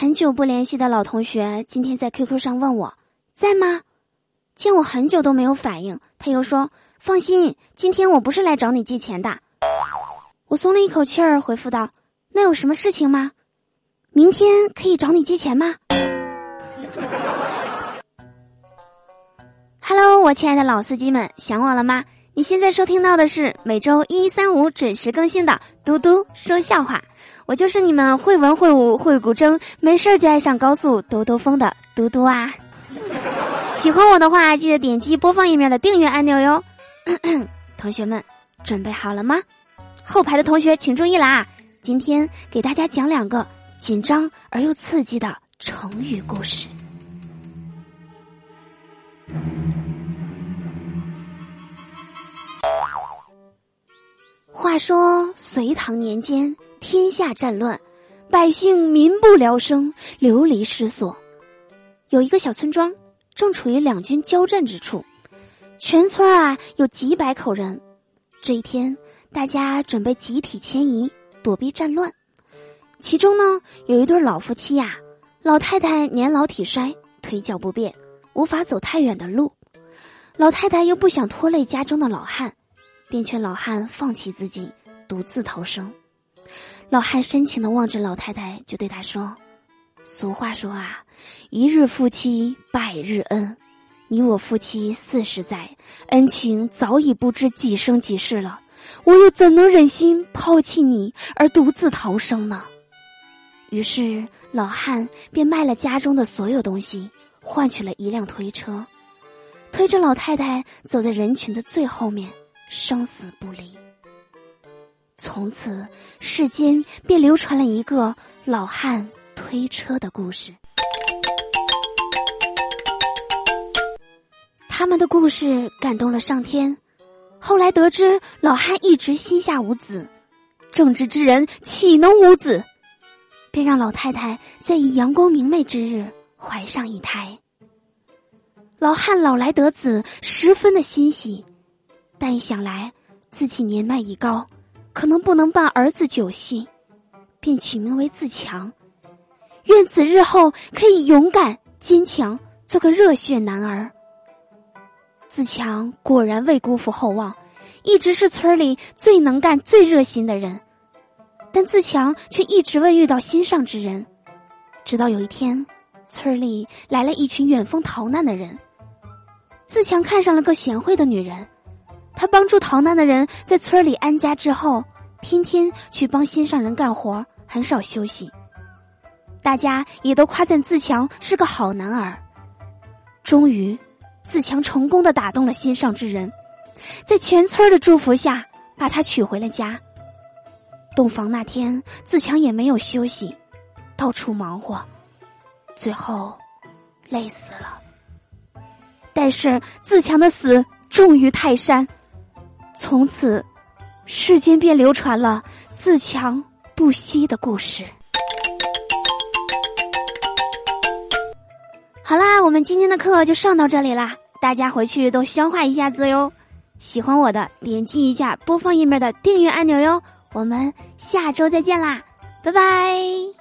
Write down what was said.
很久不联系的老同学今天在 QQ 上问我在吗？见我很久都没有反应，他又说放心，今天我不是来找你借钱的。我松了一口气儿，回复道：“那有什么事情吗？明天可以找你借钱吗？”Hello，我亲爱的老司机们，想我了吗？你现在收听到的是每周一、三、五准时更新的《嘟嘟说笑话》，我就是你们会文会武会古筝，没事儿就爱上高速兜兜风的嘟嘟啊！喜欢我的话，记得点击播放页面的订阅按钮哟。同学们，准备好了吗？后排的同学请注意啦！今天给大家讲两个紧张而又刺激的成语故事。说隋唐年间，天下战乱，百姓民不聊生，流离失所。有一个小村庄，正处于两军交战之处，全村啊有几百口人。这一天，大家准备集体迁移，躲避战乱。其中呢，有一对老夫妻呀，老太太年老体衰，腿脚不便，无法走太远的路，老太太又不想拖累家中的老汉。便劝老汉放弃自己，独自逃生。老汉深情的望着老太太，就对他说：“俗话说啊，一日夫妻百日恩。你我夫妻四十载，恩情早已不知几生几世了。我又怎能忍心抛弃你而独自逃生呢？”于是老汉便卖了家中的所有东西，换取了一辆推车，推着老太太走在人群的最后面。生死不离。从此，世间便流传了一个老汉推车的故事。他们的故事感动了上天。后来得知老汉一直膝下无子，正直之人岂能无子？便让老太太在以阳光明媚之日怀上一胎。老汉老来得子，十分的欣喜。但一想来，自己年迈已高，可能不能伴儿子久系，便取名为自强，愿子日后可以勇敢坚强，做个热血男儿。自强果然未辜负厚望，一直是村里最能干、最热心的人，但自强却一直未遇到心上之人。直到有一天，村里来了一群远方逃难的人，自强看上了个贤惠的女人。他帮助逃难的人在村里安家之后，天天去帮心上人干活，很少休息。大家也都夸赞自强是个好男儿。终于，自强成功的打动了心上之人，在全村的祝福下，把他娶回了家。洞房那天，自强也没有休息，到处忙活，最后累死了。但是自强的死重于泰山。从此，世间便流传了自强不息的故事。好啦，我们今天的课就上到这里啦，大家回去都消化一下子哟。喜欢我的，点击一下播放页面的订阅按钮哟。我们下周再见啦，拜拜。